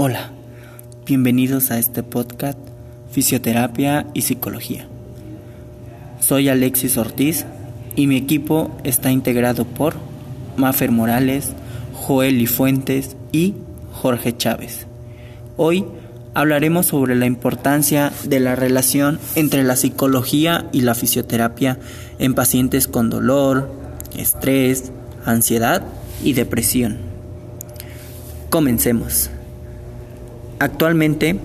Hola, bienvenidos a este podcast Fisioterapia y Psicología. Soy Alexis Ortiz y mi equipo está integrado por Mafer Morales, Joel y Fuentes y Jorge Chávez. Hoy hablaremos sobre la importancia de la relación entre la psicología y la fisioterapia en pacientes con dolor, estrés, ansiedad y depresión. Comencemos. Actualmente,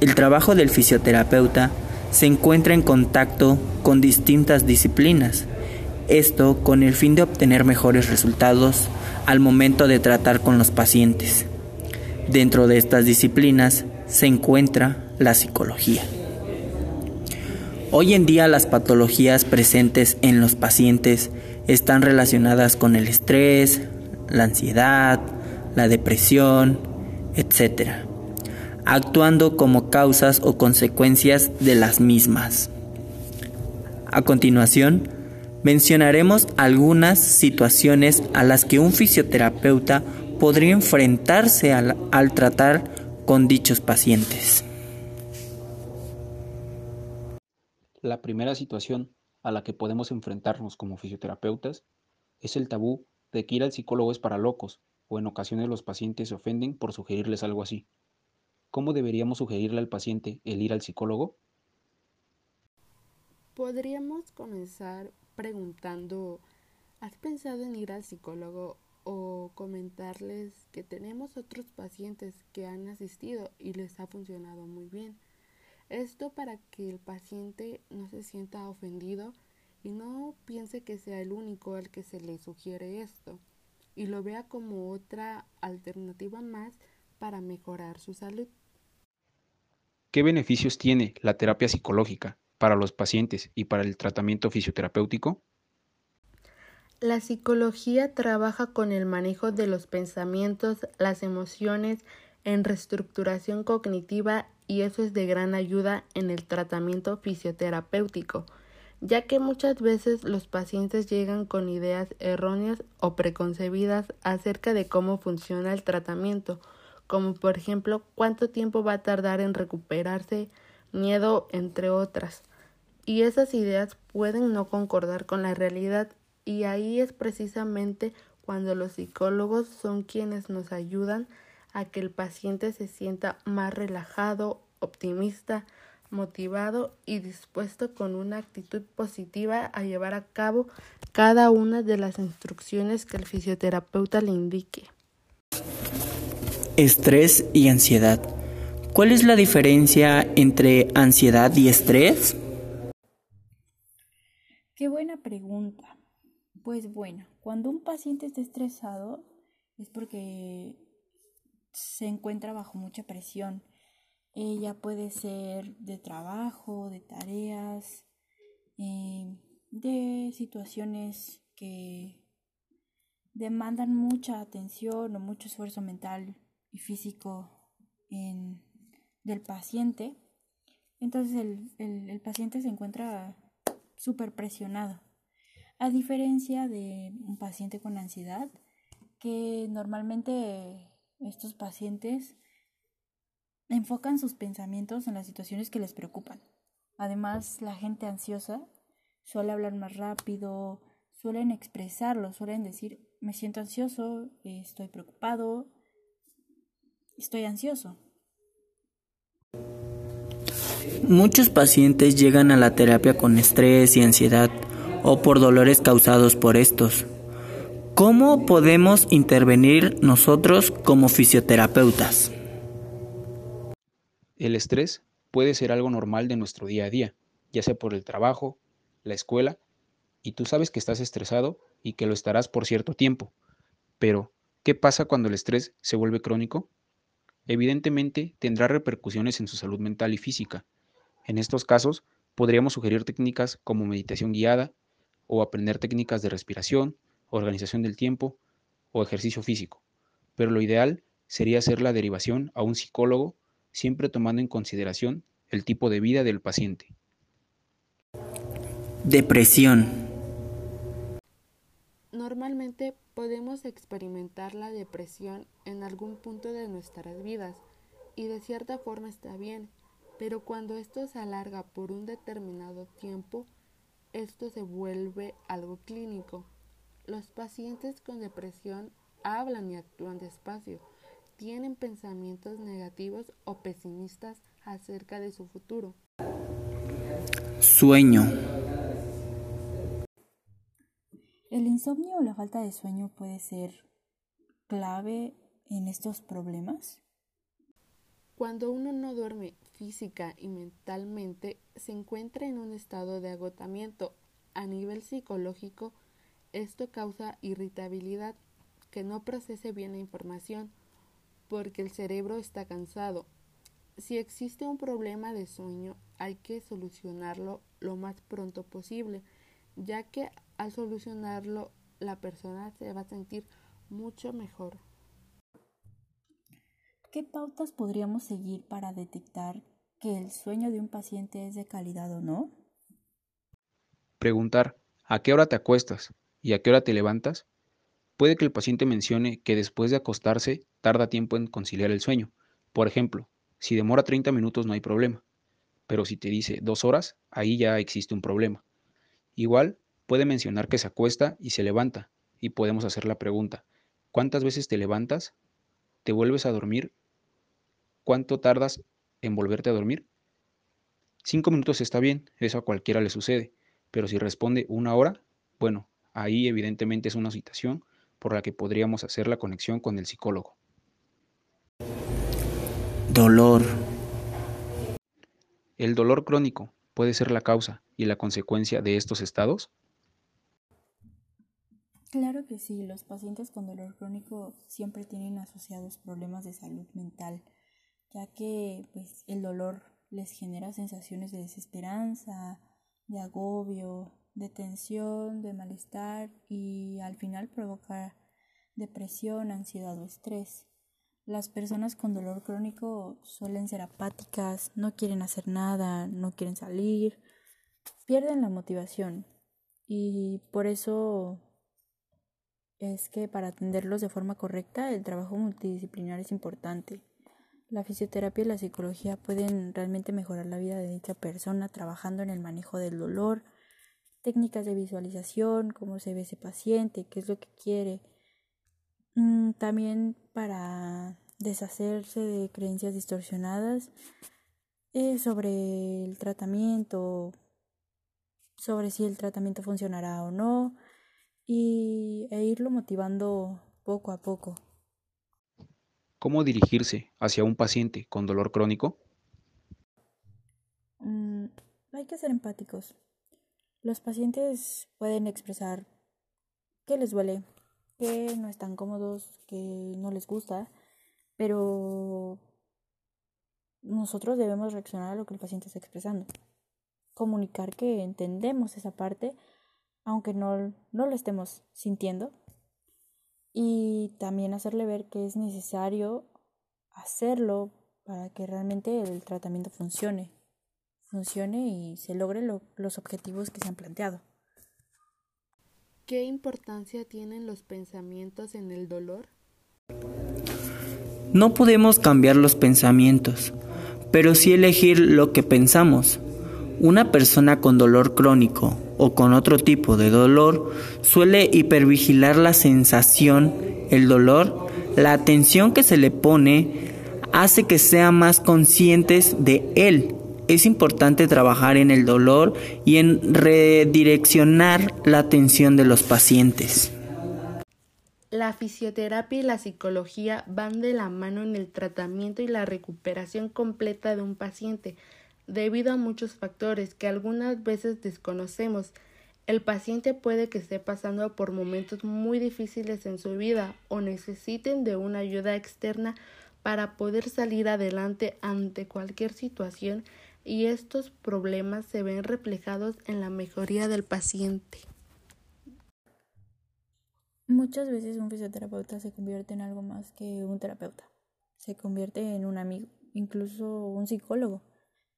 el trabajo del fisioterapeuta se encuentra en contacto con distintas disciplinas, esto con el fin de obtener mejores resultados al momento de tratar con los pacientes. Dentro de estas disciplinas se encuentra la psicología. Hoy en día las patologías presentes en los pacientes están relacionadas con el estrés, la ansiedad, la depresión, etc., actuando como causas o consecuencias de las mismas. A continuación, mencionaremos algunas situaciones a las que un fisioterapeuta podría enfrentarse al, tratar con dichos pacientes. La primera situación a la que podemos enfrentarnos como fisioterapeutas es el tabú de que ir al psicólogo es para locos, o en ocasiones los pacientes se ofenden por sugerirles algo así. ¿Cómo deberíamos sugerirle al paciente el ir al psicólogo? Podríamos comenzar preguntando, ¿has pensado en ir al psicólogo o comentarles que tenemos otros pacientes que han asistido y les ha funcionado muy bien. Esto para que el paciente no se sienta ofendido y no piense que sea el único al que se le sugiere esto y lo vea como otra alternativa más para mejorar su salud. ¿Qué beneficios tiene la terapia psicológica para los pacientes y para el tratamiento fisioterapéutico? La psicología trabaja con el manejo de los pensamientos, las emociones, en reestructuración cognitiva y eso es de gran ayuda en el tratamiento fisioterapéutico, ya que muchas veces los pacientes llegan con ideas erróneas o preconcebidas acerca de cómo funciona el tratamiento, como por ejemplo cuánto tiempo va a tardar en recuperarse, miedo, entre otras. Y esas ideas pueden no concordar con la realidad y ahí es precisamente cuando los psicólogos son quienes nos ayudan a que el paciente se sienta más relajado, optimista, motivado y dispuesto con una actitud positiva a llevar a cabo cada una de las instrucciones que el fisioterapeuta le indique. Estrés y ansiedad. ¿Cuál es la diferencia entre ansiedad y estrés? Qué buena pregunta. Pues bueno, cuando un paciente está estresado es porque se encuentra bajo mucha presión. Ella puede ser de trabajo, de tareas, eh, de situaciones que demandan mucha atención o mucho esfuerzo mental y físico en, del paciente. Entonces el, el, el paciente se encuentra súper presionado. A diferencia de un paciente con ansiedad, que normalmente estos pacientes enfocan sus pensamientos en las situaciones que les preocupan. Además, la gente ansiosa suele hablar más rápido, suelen expresarlo, suelen decir, me siento ansioso, estoy preocupado, estoy ansioso. Muchos pacientes llegan a la terapia con estrés y ansiedad o por dolores causados por estos. ¿Cómo podemos intervenir nosotros como fisioterapeutas? El estrés puede ser algo normal de nuestro día a día, ya sea por el trabajo, la escuela, y tú sabes que estás estresado y que lo estarás por cierto tiempo. Pero, ¿qué pasa cuando el estrés se vuelve crónico? Evidentemente tendrá repercusiones en su salud mental y física. En estos casos, podríamos sugerir técnicas como meditación guiada, o aprender técnicas de respiración, organización del tiempo o ejercicio físico. Pero lo ideal sería hacer la derivación a un psicólogo, siempre tomando en consideración el tipo de vida del paciente. Depresión. Normalmente podemos experimentar la depresión en algún punto de nuestras vidas, y de cierta forma está bien, pero cuando esto se alarga por un determinado tiempo, esto se vuelve algo clínico. Los pacientes con depresión hablan y actúan despacio, tienen pensamientos negativos o pesimistas acerca de su futuro. Sueño. El insomnio o la falta de sueño puede ser clave en estos problemas. Cuando uno no duerme física y mentalmente, se encuentra en un estado de agotamiento. A nivel psicológico, esto causa irritabilidad, que no procese bien la información, porque el cerebro está cansado. Si existe un problema de sueño, hay que solucionarlo lo más pronto posible, ya que al solucionarlo la persona se va a sentir mucho mejor. ¿Qué pautas podríamos seguir para detectar que el sueño de un paciente es de calidad o no? Preguntar ¿a qué hora te acuestas y a qué hora te levantas? Puede que el paciente mencione que después de acostarse tarda tiempo en conciliar el sueño. Por ejemplo, si demora 30 minutos no hay problema, pero si te dice dos horas, ahí ya existe un problema. Igual puede mencionar que se acuesta y se levanta, y podemos hacer la pregunta, ¿cuántas veces te levantas? ¿Te vuelves a dormir ¿Cuánto tardas en volverte a dormir? Cinco minutos está bien, eso a cualquiera le sucede, pero si responde una hora, bueno, ahí evidentemente es una situación por la que podríamos hacer la conexión con el psicólogo. Dolor. ¿El dolor crónico puede ser la causa y la consecuencia de estos estados? Claro que sí, los pacientes con dolor crónico siempre tienen asociados problemas de salud mental ya que pues, el dolor les genera sensaciones de desesperanza, de agobio, de tensión, de malestar y al final provoca depresión, ansiedad o estrés. Las personas con dolor crónico suelen ser apáticas, no quieren hacer nada, no quieren salir, pierden la motivación y por eso es que para atenderlos de forma correcta el trabajo multidisciplinar es importante. La fisioterapia y la psicología pueden realmente mejorar la vida de dicha persona trabajando en el manejo del dolor, técnicas de visualización, cómo se ve ese paciente, qué es lo que quiere. Mm, también para deshacerse de creencias distorsionadas eh, sobre el tratamiento, sobre si el tratamiento funcionará o no, y, e irlo motivando poco a poco. ¿Cómo dirigirse hacia un paciente con dolor crónico? Mm, hay que ser empáticos. Los pacientes pueden expresar que les duele, que no están cómodos, que no les gusta, pero nosotros debemos reaccionar a lo que el paciente está expresando. Comunicar que entendemos esa parte, aunque no, no lo estemos sintiendo, y también hacerle ver que es necesario hacerlo para que realmente el tratamiento funcione, funcione y se logren los objetivos que se han planteado. ¿Qué importancia tienen los pensamientos en el dolor? No podemos cambiar los pensamientos, pero sí elegir lo que pensamos. Una persona con dolor crónico o con otro tipo de dolor suele hipervigilar la sensación, el dolor, la atención que se le pone hace que sean más conscientes de él. Es importante trabajar en el dolor y en redireccionar la atención de los pacientes. La fisioterapia y la psicología van de la mano en el tratamiento y la recuperación completa de un paciente debido a muchos factores que algunas veces desconocemos. El paciente puede que esté pasando por momentos muy difíciles en su vida o necesiten de una ayuda externa para poder salir adelante ante cualquier situación y estos problemas se ven reflejados en la mejoría del paciente. Muchas veces un fisioterapeuta se convierte en algo más que un terapeuta, se convierte en un amigo, incluso un psicólogo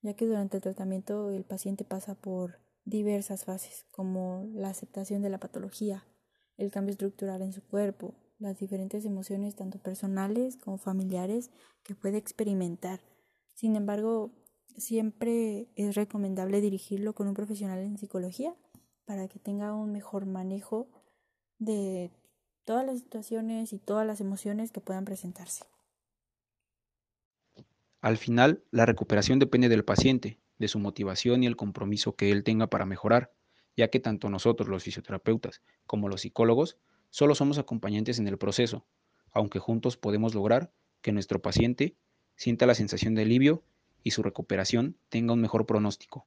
ya que durante el tratamiento el paciente pasa por diversas fases, como la aceptación de la patología, el cambio estructural en su cuerpo, las diferentes emociones, tanto personales como familiares, que puede experimentar. Sin embargo, siempre es recomendable dirigirlo con un profesional en psicología para que tenga un mejor manejo de todas las situaciones y todas las emociones que puedan presentarse. Al final, la recuperación depende del paciente, de su motivación y el compromiso que él tenga para mejorar, ya que tanto nosotros los fisioterapeutas como los psicólogos solo somos acompañantes en el proceso, aunque juntos podemos lograr que nuestro paciente sienta la sensación de alivio y su recuperación tenga un mejor pronóstico.